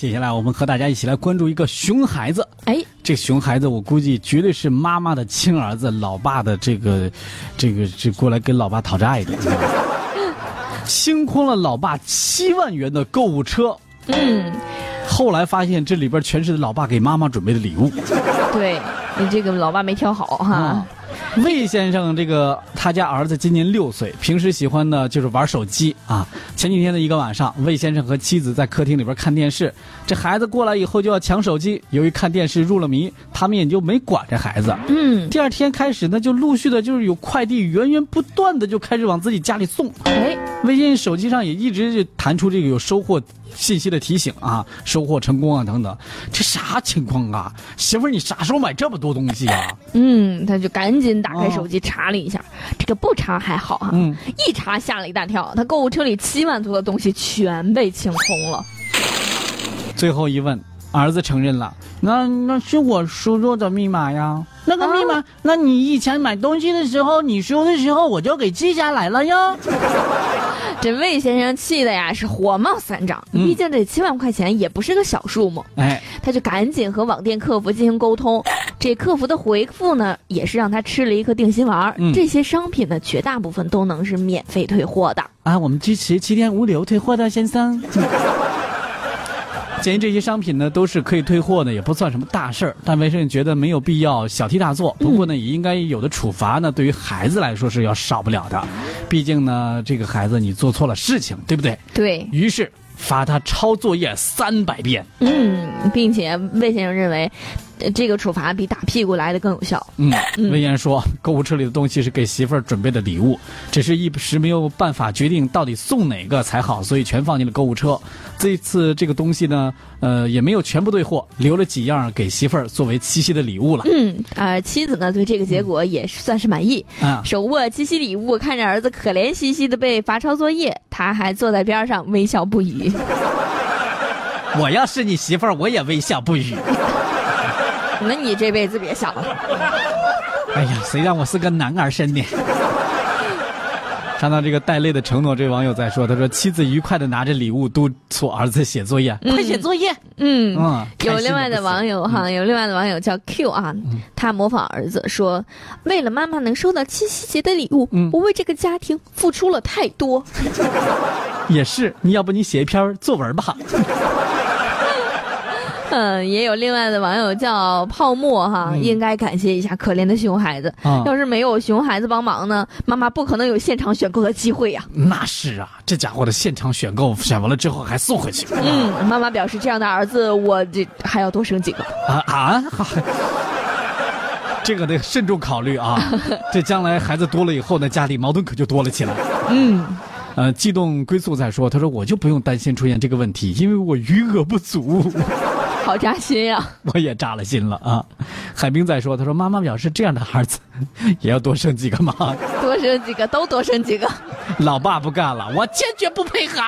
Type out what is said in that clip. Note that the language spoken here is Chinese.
接下来我们和大家一起来关注一个熊孩子。哎，这熊孩子我估计绝对是妈妈的亲儿子，老爸的这个，这个这过来跟老爸讨债的，清空了老爸七万元的购物车。嗯，后来发现这里边全是老爸给妈妈准备的礼物。对你这个老爸没挑好哈。啊魏先生，这个他家儿子今年六岁，平时喜欢呢就是玩手机啊。前几天的一个晚上，魏先生和妻子在客厅里边看电视，这孩子过来以后就要抢手机，由于看电视入了迷，他们也就没管这孩子。嗯，第二天开始呢，就陆续的就是有快递源源不断的就开始往自己家里送。哎，微信手机上也一直就弹出这个有收货信息的提醒啊，收货成功啊等等，这啥情况啊？媳妇儿，你啥时候买这么多东西啊？嗯，他就赶紧打开手机查了一下，这个不查还好哈，嗯一查吓了一大跳，他购物车里七万多的东西全被清空了。最后一问，儿子承认了，那那是我输入的密码呀。那个密码，那你以前买东西的时候，你输的时候我就给记下来了呀。这魏先生气的呀是火冒三丈，嗯毕竟这七万块钱也不是个小数目，哎，他就赶紧和网店客服进行沟通。这客服的回复呢，也是让他吃了一颗定心丸。嗯这些商品呢，绝大部分都能是免费退货的。啊，我们支持七天无理由退货的先生。鉴于这些商品呢都是可以退货的，也不算什么大事儿，但卫生觉得没有必要小题大做。不过呢，也应该有的处罚呢，对于孩子来说是要少不了的。毕竟呢，这个孩子你做错了事情，对不对？对，于是罚他抄作业三百遍。嗯，并且魏先生认为，这个处罚比打屁股来的更有效。嗯，嗯魏延说，购物车里的东西是给媳妇儿准备的礼物，只是一时没有办法决定到底送哪个才好，所以全放进了购物车。这次这个东西呢，呃，也没有全部兑货，留了几样给媳妇儿作为七夕的礼物了。嗯，啊、妻子呢对这个结果也算是满意。啊，手握七夕礼物，看着儿子可怜兮兮的被罚抄作业，他还坐在边上微笑不语。我要是你媳妇儿，我也微笑不语。那你这辈子别想了。哎呀，谁让我是个男儿身呢？看到这个带泪的承诺，这位网友在说：“他说妻子愉快的拿着礼物督促儿子写作业，快写作业。嗯，嗯，有另外的网友哈，有另外的网友叫 Q 啊，他模仿儿子说：“为了妈妈能收到七夕节的礼物，嗯我为这个家庭付出了太多。也是，你要不你写一篇作文吧？” 嗯，也有另外的网友叫泡沫哈，应该感谢一下可怜的熊孩子。啊要是没有熊孩子帮忙呢，妈妈不可能有现场选购的机会呀、那是啊，这家伙的现场选购，选完了之后还送回去。嗯，妈妈表示这样的儿子，我这还要多生几个。啊啊！这个得慎重考虑啊，这将来孩子多了以后呢，家里矛盾可就多了起来。嗯，呃，悸动归宿在说，他说我就不用担心出现这个问题，因为我余额不足。好扎心呀、我也扎了心了啊！海冰在说，他说妈妈表示这样的孩子也要多生几个嘛。多生几个，都多生几个。老爸不干了，我坚决不配合。